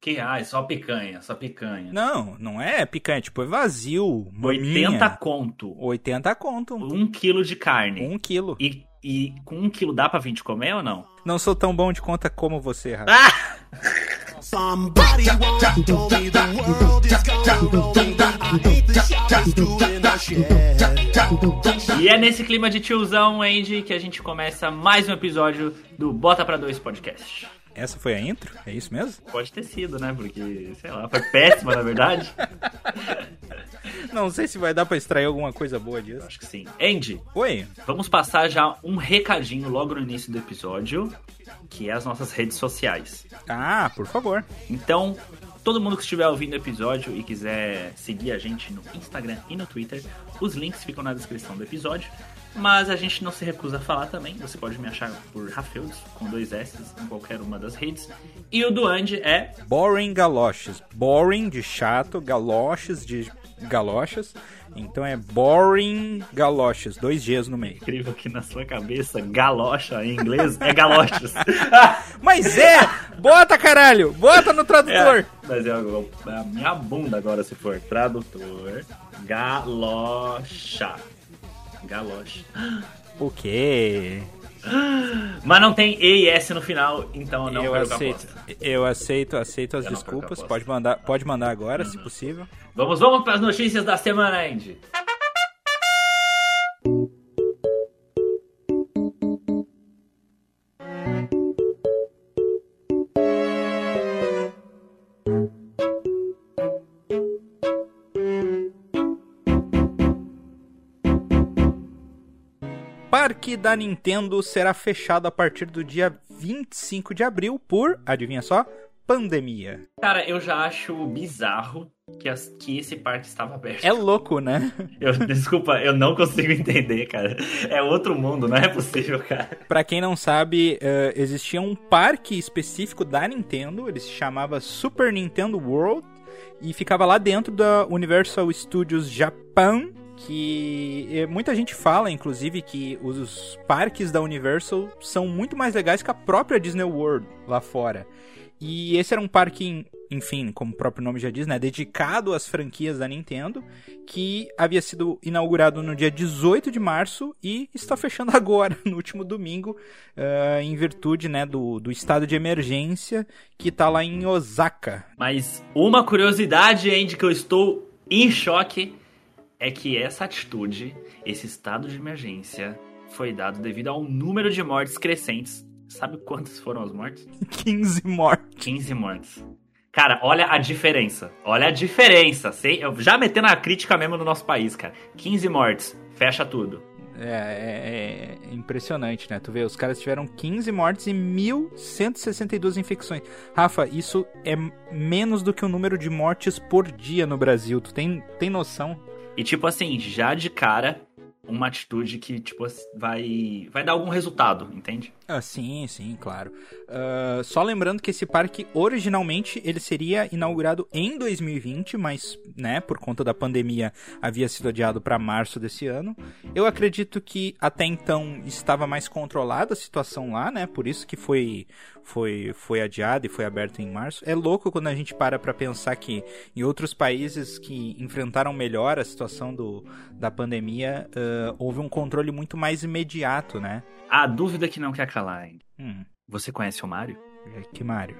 Que, ah, é só picanha, só picanha. Não, não é picanha, tipo, é vazio. 80 maminha. conto. 80 conto. Um quilo de carne. Um quilo. E, e com um quilo dá pra 20 comer ou não? Não sou tão bom de conta como você, Rafa. Ah! Somebody once told me the world is gone rolling. I ain't the sharpest tool in the shed. E é nesse clima de tiozão, Andy, que a gente começa mais um episódio do Bota Pra Dois Podcast. Essa foi a intro? É isso mesmo? Pode ter sido, né? Porque, sei lá, foi péssima, na verdade. Não sei se vai dar pra extrair alguma coisa boa disso. Acho que sim. Andy, Oi. vamos passar já um recadinho logo no início do episódio, que é as nossas redes sociais. Ah, por favor. Então, todo mundo que estiver ouvindo o episódio e quiser seguir a gente no Instagram e no Twitter, os links ficam na descrição do episódio. Mas a gente não se recusa a falar também. Você pode me achar por Rafeudos, com dois S, em qualquer uma das redes. E o do Andy é Boring Galoches. Boring de chato, galoches de galochas. Então é Boring Galoches. Dois Gs no meio. incrível que na sua cabeça, galocha em inglês é galoches. Mas é! Bota, caralho! Bota no tradutor! É, mas é a minha bunda agora, se for tradutor. Galocha. Galocha. O quê? Mas não tem E e S no final, então eu não eu aceito, eu aceito, aceito as Eu desculpas. Pode mandar, pode mandar agora, se possível. Vamos, vamos para as notícias da semana, Andy. Da Nintendo será fechado a partir do dia 25 de abril por, adivinha só, pandemia. Cara, eu já acho bizarro que, as- que esse parque estava aberto. É louco, né? Eu, desculpa, eu não consigo entender, cara. É outro mundo, não é possível, cara. Pra quem não sabe, eh, existia um parque específico da Nintendo, ele se chamava Super Nintendo World e ficava lá dentro da Universal Studios Japan, que eh, muita gente fala, inclusive, que os parques da Universal são muito mais legais que a própria Disney World lá fora. E esse era um parque, enfim, como o próprio nome já diz, né, dedicado às franquias da Nintendo, que havia sido inaugurado no dia 18 de março e está fechando agora, no último domingo, ah, em virtude, né, do, do estado de emergência que tá lá em Osaka. Mas uma curiosidade, Andy, que eu estou em choque é que essa atitude, esse estado de emergência, foi dado devido ao número de mortes crescentes. Sabe quantas foram as mortes? 15 mortes. 15 mortes. Cara, olha a diferença. Olha a diferença. Sei, eu já metendo a crítica mesmo no nosso país, cara. 15 mortes. Fecha tudo. É, é- é impressionante, né? Tu vê, os caras tiveram 15 mortes e 1.162 infecções. Rafa, isso é menos do que o número de mortes por dia no Brasil. Tu tem, tem noção? E tipo assim, já de cara, uma atitude que, tipo, vai, vai dar algum resultado, entende? Ah, sim, sim, claro. Ah, só lembrando que esse parque originalmente ele seria inaugurado em 2020, mas, né, por conta da pandemia havia sido adiado para março desse ano. Eu acredito que até então estava mais controlada a situação lá, né? Por isso que foi foi foi adiado e foi aberto em março. É louco quando a gente para para pensar que em outros países que enfrentaram melhor a situação do, da pandemia, ah, houve um controle muito mais imediato, né? A dúvida que não quer calar, Hum, Você conhece o Mario? que Mário.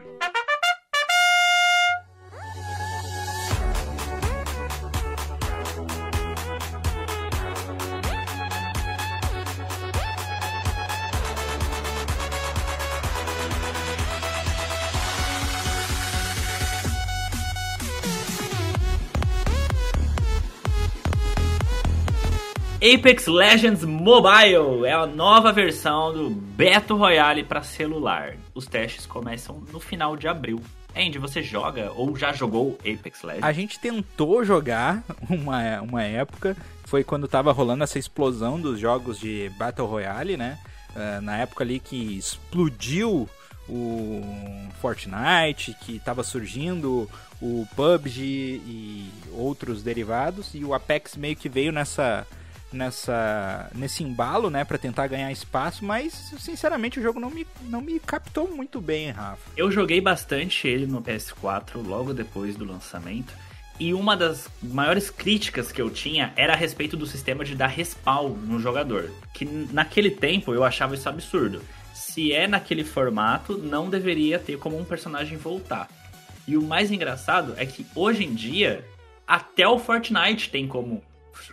Apex Legends Mobile é a nova versão do Battle Royale para celular. Os testes começam no final de abril. Andy, você joga ou já jogou Apex Legends? A gente tentou jogar uma, uma época, foi quando tava rolando essa explosão dos jogos de Battle Royale, né? Ah, na época ali que explodiu o Fortnite, que tava surgindo o PUBG e outros derivados, e o Apex meio que veio nessa, nessa nesse embalo, né, para tentar ganhar espaço, mas sinceramente o jogo não me, não me captou muito bem, Rafa. Eu joguei bastante ele no PS4 logo depois do lançamento. E uma das maiores críticas que eu tinha era a respeito do sistema de dar respawn no jogador. Que naquele tempo eu achava isso absurdo. Se é naquele formato, não deveria ter como um personagem voltar. E o mais engraçado é que hoje em dia, até o Fortnite tem como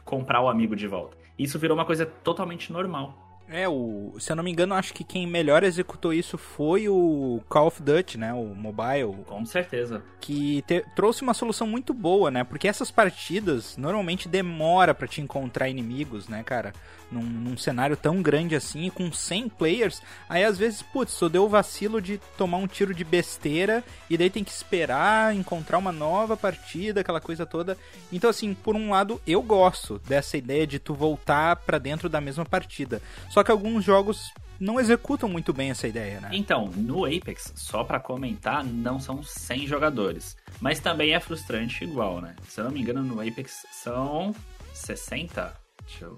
comprar o amigo de volta. Isso virou uma coisa totalmente normal. É, o, se eu não me engano, acho que quem melhor executou isso foi o Call of Duty, né? O mobile. Com certeza. Que te, trouxe uma solução muito boa, né? Porque essas partidas normalmente demora para te encontrar inimigos, né, cara? Num, num, cenário tão grande assim, com 100 players, aí às vezes, putz, só deu o vacilo de tomar um tiro de besteira e daí tem que esperar encontrar uma nova partida, aquela coisa toda. Então, assim, por um lado, eu gosto dessa ideia de tu voltar para dentro da mesma partida. Só que alguns jogos não executam muito bem essa ideia, né? Então, no Apex, só para comentar, não são 100 jogadores. Mas também é frustrante igual, né? Se eu não me engano, no Apex são 60? Deixa eu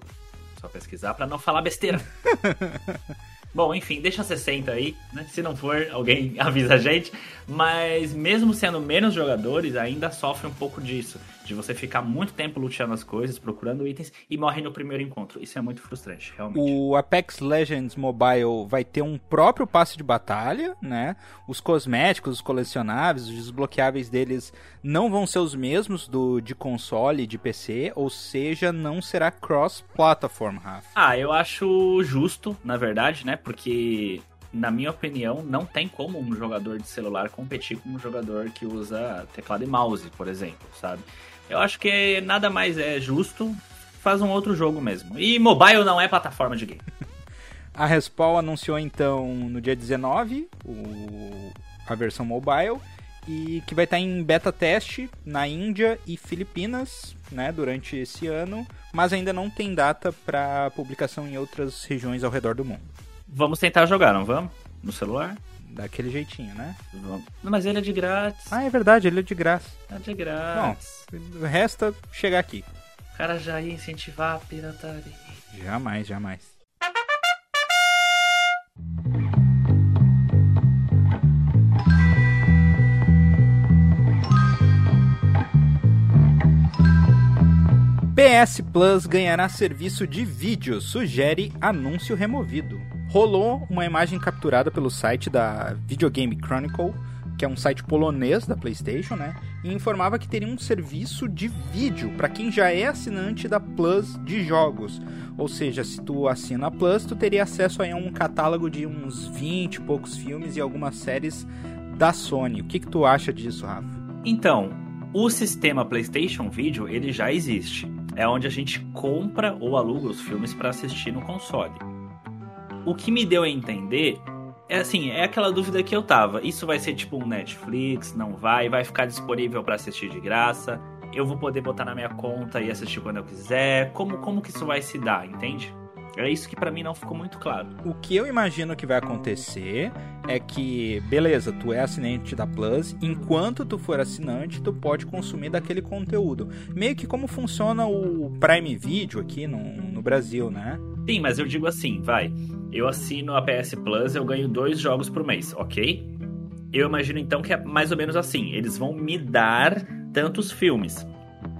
só pesquisar para não falar besteira. Bom, enfim, deixa 60 aí, né? Se não for, alguém avisa a gente. Mas mesmo sendo menos jogadores, ainda sofre um pouco disso. De você ficar muito tempo luteando as coisas, procurando itens e morre no primeiro encontro. Isso é muito frustrante, realmente. O Apex Legends Mobile vai ter um próprio passe de batalha, né? Os cosméticos, os colecionáveis, os desbloqueáveis deles não vão ser os mesmos do de console e de PC, ou seja, não será cross-platform, Rafa. Ah, eu acho justo, na verdade, né? Porque na minha opinião, não tem como um jogador de celular competir com um jogador que usa teclado e mouse, por exemplo, sabe? Eu acho que nada mais é justo, faz um outro jogo mesmo. E mobile não é plataforma de game. A Respawn anunciou então no dia 19 o, a versão mobile e que vai estar em beta teste na Índia e Filipinas, né, durante esse ano, mas ainda não tem data para publicação em outras regiões ao redor do mundo. Vamos tentar jogar, não vamos? No celular? Daquele jeitinho, né? Mas ele é de grátis. Ah, é verdade, ele é de graça. É de grátis. Bom, resta chegar aqui. O cara já ia incentivar a pirataria. Jamais, jamais. PS Plus ganhará serviço de vídeo, sugere anúncio removido rolou uma imagem capturada pelo site da Videogame Chronicle, que é um site polonês da PlayStation, né? E informava que teria um serviço de vídeo para quem já é assinante da Plus de jogos. Ou seja, se tu assina a Plus, tu teria acesso a um catálogo de uns 20 e poucos filmes e algumas séries da Sony. O que, que tu acha disso, Rafa? Então, o sistema PlayStation Video ele já existe. É onde a gente compra ou aluga os filmes para assistir no console. O que me deu a entender é assim, é aquela dúvida que eu tava. Isso vai ser tipo um Netflix, não vai, vai ficar disponível para assistir de graça. Eu vou poder botar na minha conta e assistir quando eu quiser. Como como que isso vai se dar, entende? É isso que para mim não ficou muito claro. O que eu imagino que vai acontecer é que, beleza, tu é assinante da Plus, enquanto tu for assinante, tu pode consumir daquele conteúdo. Meio que como funciona o Prime Video aqui no, no Brasil, né? Sim, mas eu digo assim, vai. Eu assino a PS Plus, eu ganho dois jogos por mês, ok? Eu imagino então que é mais ou menos assim. Eles vão me dar tantos filmes.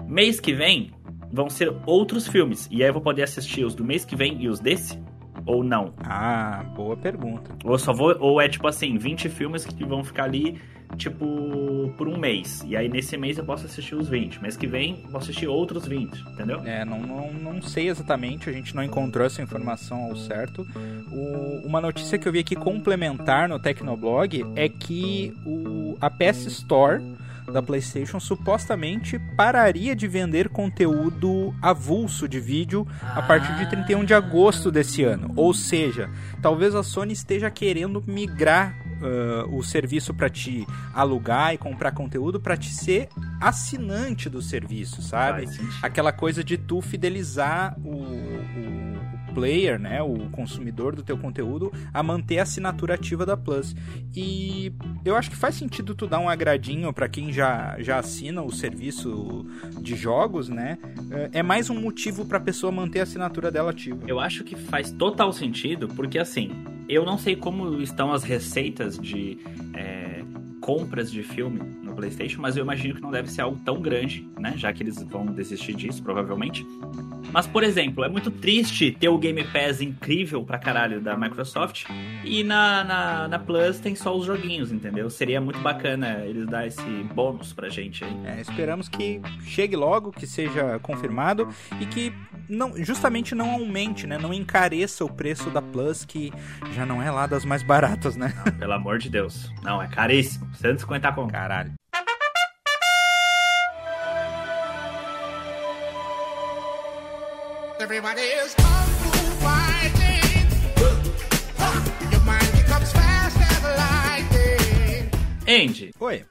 Mês que vem vão ser outros filmes. E aí eu vou poder assistir os do mês que vem e os desse? Ou não? Ah, boa pergunta. Ou só vou. Ou é tipo assim, 20 filmes que vão ficar ali tipo, por um mês. E aí nesse mês eu posso assistir os 20. Mês que vem eu posso assistir outros 20, entendeu? É, não, não, não sei exatamente, a gente não encontrou essa informação ao certo. O, uma notícia que eu vi aqui complementar no Tecnoblog é que o, a PS Store da PlayStation supostamente pararia de vender conteúdo avulso de vídeo a partir de 31 de agosto desse ano. Ou seja, talvez a Sony esteja querendo migrar uh, o serviço para te alugar e comprar conteúdo para te ser assinante do serviço, sabe? Aquela coisa de tu fidelizar o, o, o player, né, o consumidor do teu conteúdo, a manter a assinatura ativa da Plus. E eu acho que faz sentido tu dar um agradinho para quem já, já assina o serviço de jogos, né? É mais um motivo para a pessoa manter a assinatura dela ativa. Eu acho que faz total sentido, porque assim, eu não sei como estão as receitas de é, compras de filme no PlayStation, mas eu imagino que não deve ser algo tão grande, né? Já que eles vão desistir disso, provavelmente. Mas, por exemplo, é muito triste ter o Game Pass incrível pra caralho da Microsoft e na, na, na Plus tem só os joguinhos, entendeu? Seria muito bacana eles dar esse bônus pra gente aí. É, esperamos que chegue logo, que seja confirmado e que não, justamente não aumente, né? Não encareça o preço da Plus, que já não é lá das mais baratas, né? Não, pelo amor de Deus. Não, é caríssimo. 150 com Caralho. Everybody is kung fu fighting. Your mind becomes fast as lightning. Andy, Oi.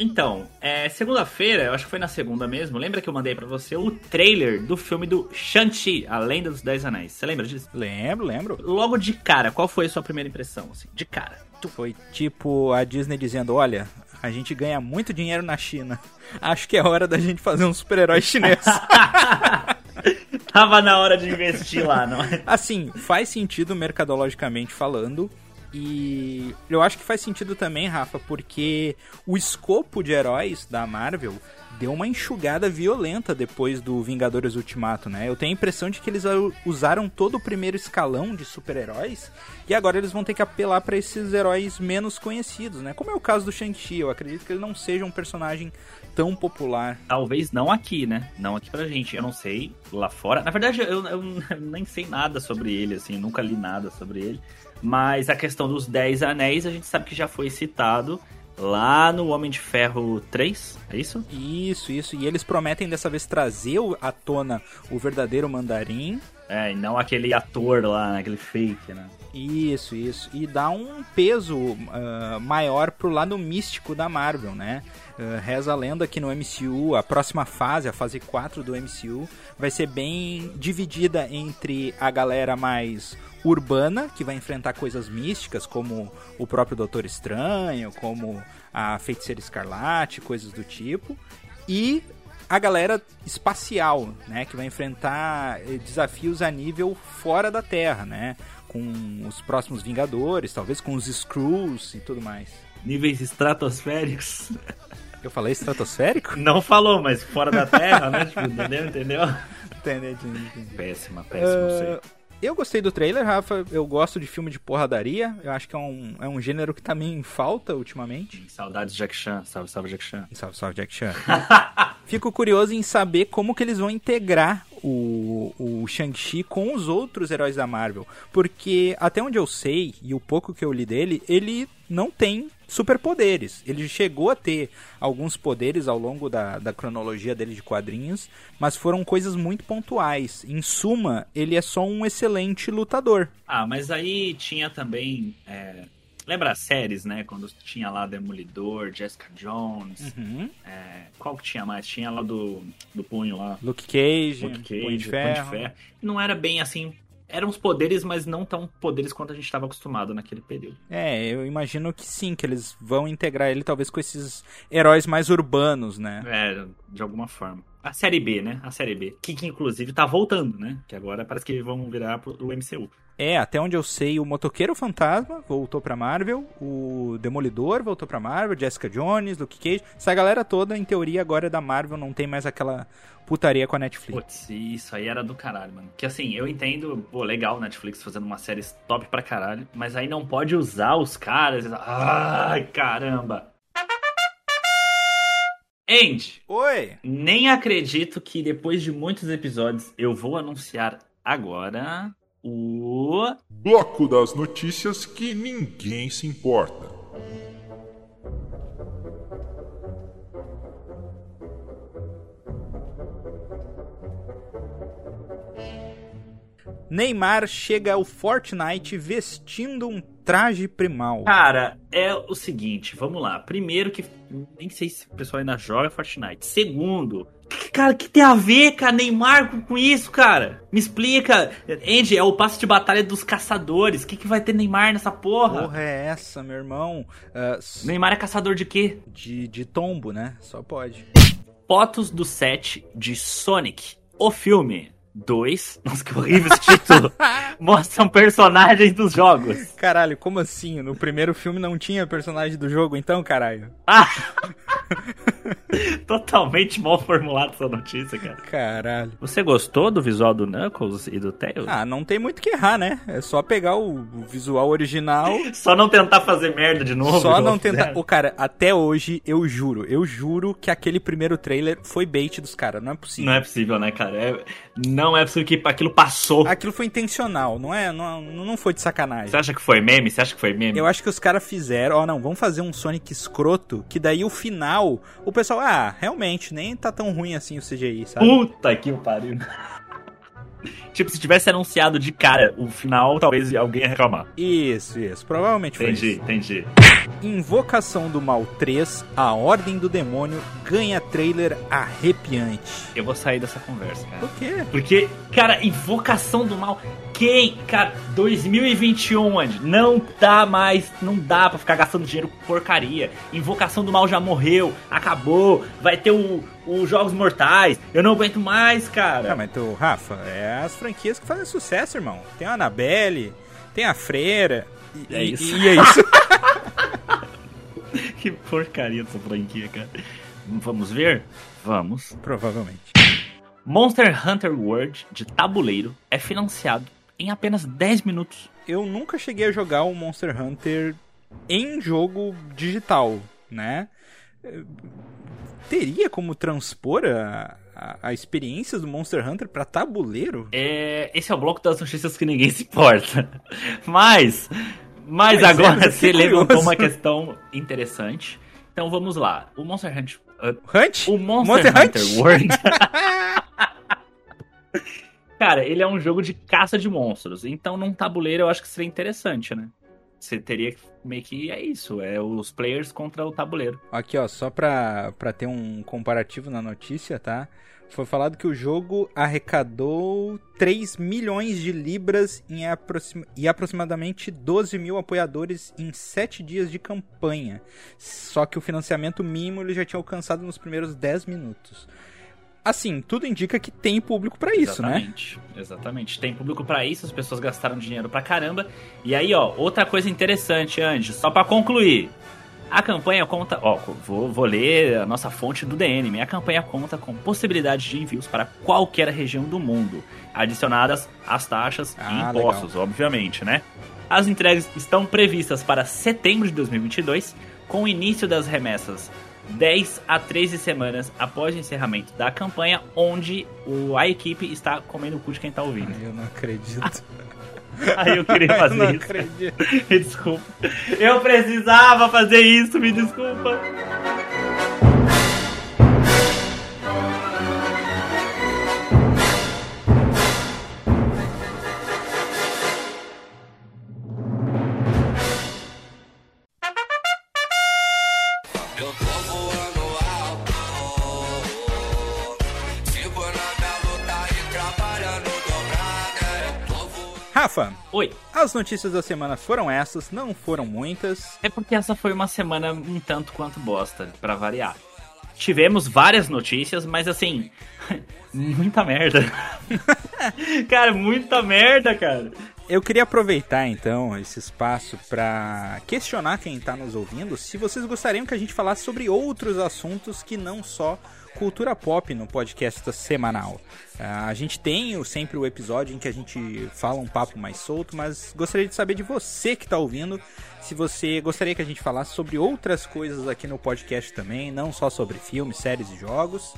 Então, é, segunda-feira, eu acho que foi na segunda mesmo, lembra que eu mandei pra você o trailer do filme do Shang-Chi, A Lenda dos Dez Anéis. Você lembra disso? Lembro, lembro. Logo de cara, qual foi a sua primeira impressão, assim? De cara. Foi tipo a Disney dizendo: olha, a gente ganha muito dinheiro na China. Acho que é hora da gente fazer um super-herói chinês. Tava na hora de investir lá, não é? assim, faz sentido mercadologicamente falando. E eu acho que faz sentido também, Rafa, porque o escopo de heróis da Marvel deu uma enxugada violenta depois do Vingadores Ultimato, né? Eu tenho a impressão de que eles usaram todo o primeiro escalão de super-heróis e agora eles vão ter que apelar para esses heróis menos conhecidos, né? Como é o caso do Shang-Chi, eu acredito que ele não seja um personagem tão popular. Talvez não aqui, né? Não aqui pra gente. Eu não sei lá fora. Na verdade, eu, eu nem sei nada sobre ele, assim. eu Nunca li nada sobre ele. Mas a questão dos Dez Anéis, a gente sabe que já foi citado lá no Homem de Ferro 3, é isso? Isso, isso. E eles prometem dessa vez trazer o- à tona o verdadeiro mandarim. É, e não aquele ator lá, aquele fake, né? Isso, isso. E dá um peso ah, maior pro lado místico da Marvel, né? Ah, reza a lenda que no MCU, a próxima fase, a fase 4 do MCU, vai ser bem dividida entre a galera mais urbana, que vai enfrentar coisas místicas, como o próprio Doutor Estranho, como a Feiticeira Escarlate, coisas do tipo, e a galera espacial, né, que vai enfrentar eh, desafios a nível fora da Terra, né, com os próximos Vingadores, talvez com os Skrulls e tudo mais. Níveis estratosféricos. Eu falei estratosférico? Não falou, mas fora da Terra, né? Tipo, entendeu? Entendeu? Entendi, entendi. Péssima, péssima, sei. Ah, eu gostei do trailer, Rafa. Eu gosto de filme de porradaria. Eu acho que é um, é um gênero que tá meio em falta ultimamente. Saudades Jack Chan. Salve, salve Jack Chan. Salve, salve, Jack Chan. Fico curioso em saber como que eles vão integrar o, o Shang-Chi com os outros heróis da Marvel. Porque, até onde eu sei, e o pouco que eu li dele, ele não tem superpoderes. Ele chegou a ter alguns poderes ao longo da, da cronologia dele de quadrinhos, mas foram coisas muito pontuais. Em suma, ele é só um excelente lutador. Ah, mas aí tinha também. é, Lembra as séries, né? Quando tinha lá Demolidor, Jessica Jones. Uhum. é, Qual que tinha mais? Tinha lá do, do punho lá. Luke Cage, Luke Cage, Punho de Punho Ferro. de Ferro. Não era bem assim. Eram os poderes, mas não tão poderes quanto a gente estava acostumado naquele período. É, eu imagino que sim, que eles vão integrar ele talvez com esses heróis mais urbanos, né? É, de alguma forma. A série B, né? A série B. Que, que inclusive tá voltando, né? Que agora parece que vão virar pro o MCU. É, até onde eu sei, o Motoqueiro Fantasma voltou pra Marvel, o Demolidor voltou pra Marvel, Jessica Jones, Luke Cage. Essa galera toda, em teoria, agora é da Marvel, não tem mais aquela putaria com a Netflix. Putz, isso aí era do caralho, mano. Que assim, eu entendo, pô, legal Netflix fazendo uma série top pra caralho, mas aí não pode usar os caras. Ai, caramba. Andy, Oi! nem acredito que depois de muitos episódios eu vou anunciar agora o. Bloco das notícias que ninguém se importa. Neymar chega ao Fortnite vestindo um traje primal? Cara, é o seguinte, vamos lá. Primeiro que nem sei se o pessoal ainda joga Fortnite. Segundo, que- cara, que tem a ver, cara, Neymar com, isso, cara? Me explica. Andy, é o passo de batalha dos caçadores. O que, que vai ter Neymar nessa porra? Porra é essa, meu irmão? S- Neymar é caçador de quê? de, de tombo, né? Só pode. Fotos do set de Sonic, o filme. 2. Nossa, que horrível esse título. Mostram personagens dos jogos. Caralho, como assim? No primeiro filme não tinha personagem do jogo, então, caralho? Ah! Totalmente mal formulada essa notícia, cara. Caralho. Você gostou do visual do Knuckles e do Tails? Ah, não tem muito o que errar, né? É só pegar o o visual original. Só não tentar fazer merda de novo. Só não tentar. fizeram. Ô, cara, até hoje, eu juro, eu juro que aquele primeiro trailer foi bait dos caras. Não é possível. Não é possível, né, cara? É- Não é possível que aquilo passou. Aquilo foi intencional, não é? Não, não foi de sacanagem. Você acha que foi meme? Você acha que foi meme? Eu acho que os caras fizeram, ó, não, vamos fazer um Sonic escroto, que daí o final, o pessoal, ah, realmente, nem tá tão ruim assim o CGI, sabe? Puta que pariu. Tipo, se tivesse anunciado de cara o final, talvez alguém ia reclamar. Isso, isso, provavelmente foi Entendi, isso. entendi. Invocação do Mal 3, A Ordem do Demônio, ganha trailer arrepiante. Eu vou sair dessa conversa, cara. Por quê? Porque, cara, invocação do mal. Quem? Cara, 2021, Andy. Não dá mais. Não dá pra ficar gastando dinheiro com porcaria. Invocação do mal já morreu. Acabou. Vai ter o, os Jogos Mortais. Eu não aguento mais, cara. Ah, mas tu, Rafa, é as franquias que fazem sucesso, irmão. Tem a Annabelle, tem a Freira. E, É isso. E, é isso. Que porcaria dessa franquia, cara. Vamos ver? Vamos. Provavelmente. Monster Hunter World de tabuleiro é financiado em apenas 10 minutos. Eu nunca cheguei a jogar o Monster Hunter em jogo digital, né? Teria como transpor a, a, a experiência do Monster Hunter pra tabuleiro? É, esse é o bloco das notícias que ninguém se importa. Mas, mas Pois é, agora mas eu você levantou curioso. uma questão interessante. Então vamos lá. O Monster Hunter, uh, Hunt? o Monster, Monster Hunter Hunt? World. Cara, ele é um jogo de caça de monstros. Então num tabuleiro eu acho que seria interessante, né? Você teria que meio que é isso, é os players contra o tabuleiro. Aqui, ó, só pra, pra ter um comparativo na notícia, tá? Foi falado que o jogo arrecadou 3 milhões de libras em aproxima- e aproximadamente 12 mil apoiadores em 7 dias de campanha. Só que o financiamento mínimo ele já tinha alcançado nos primeiros 10 minutos. Assim, tudo indica que tem público pra isso, né? Exatamente, exatamente. Tem público pra isso, as pessoas gastaram dinheiro pra caramba. E aí, ó, outra coisa interessante, Andy, só pra concluir. A campanha conta, ó, vou, vou ler a nossa fonte do DN. A campanha conta com possibilidade de envios para qualquer região do mundo, adicionadas as taxas e Ah, impostos, obviamente, né? As entregas estão previstas para setembro de 2022, com o início das remessas 10 a 13 semanas após o encerramento da campanha, onde o, a equipe está comendo o cu de quem tá ouvindo. Ai, eu não acredito. Aí eu queria eu fazer não isso. acredito. Me desculpa. Eu precisava fazer isso, me desculpa. Rafa, Oi. as notícias da semana foram essas, não foram muitas. É porque essa foi uma semana um tanto quanto bosta, pra variar. Tivemos várias notícias, mas assim, muita merda. cara, muita merda, cara. Eu queria aproveitar então esse espaço para questionar quem está nos ouvindo se vocês gostariam que a gente falasse sobre outros assuntos que não só cultura pop no podcast semanal. Ah, a gente tem sempre o episódio em que a gente fala um papo mais solto, mas gostaria de saber de você que está ouvindo se você gostaria que a gente falasse sobre outras coisas aqui no podcast também, não só sobre filmes, séries e jogos.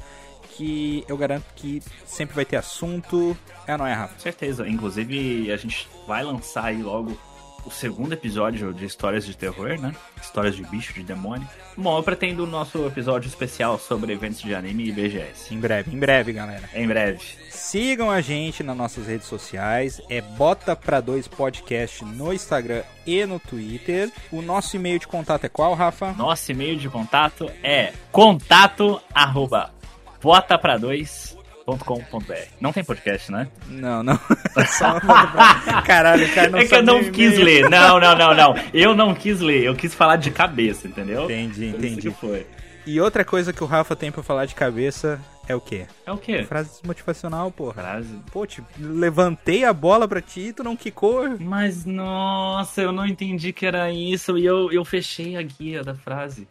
Que eu garanto que sempre vai ter assunto. É, não é, Rafa? Com certeza. Inclusive, a gente vai lançar aí logo o segundo episódio de Histórias de Terror, né? Histórias de bicho, de demônio. Bom, eu pretendo o nosso episódio especial sobre eventos de anime e BGS. Em breve, em breve, galera. Em breve. Sigam a gente nas nossas redes sociais, é Bota Pra Dois Podcast no Instagram e no Twitter. O nosso e-mail de contato é qual, Rafa? Nosso e-mail de contato é contato arroba botapra2.com.br. Não tem podcast, né? Não, não. Só pra- Caralho, o cara não é que eu não quis ler. Não, não, não, não. Eu não quis ler. Eu quis falar de cabeça, entendeu? Entendi, isso entendi. que foi. E outra coisa que o Rafa tem pra falar de cabeça é o quê? É o quê? Frase motivacional, porra. Frase. Pô, te levantei a bola pra ti e tu não quicou. Mas, nossa, eu não entendi que era isso. E eu, eu fechei a guia da frase.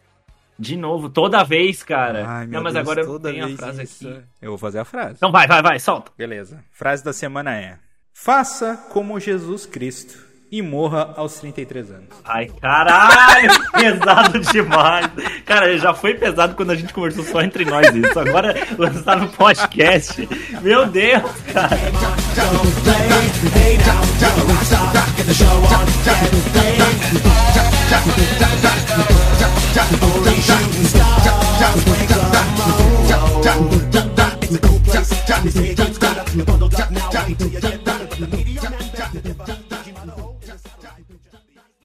De novo, toda vez, cara. Ai, meu não, mas Deus, agora eu tenho a frase isso. aqui. Eu vou fazer a frase. Então vai, vai, vai, solta. Beleza. Frase da semana é: Faça como Jesus Cristo e morra aos 33 anos. Ai, caralho, pesado demais. Cara, já foi pesado quando a gente conversou só entre nós isso. Agora lançar no podcast. Meu Deus, cara. Now I need to get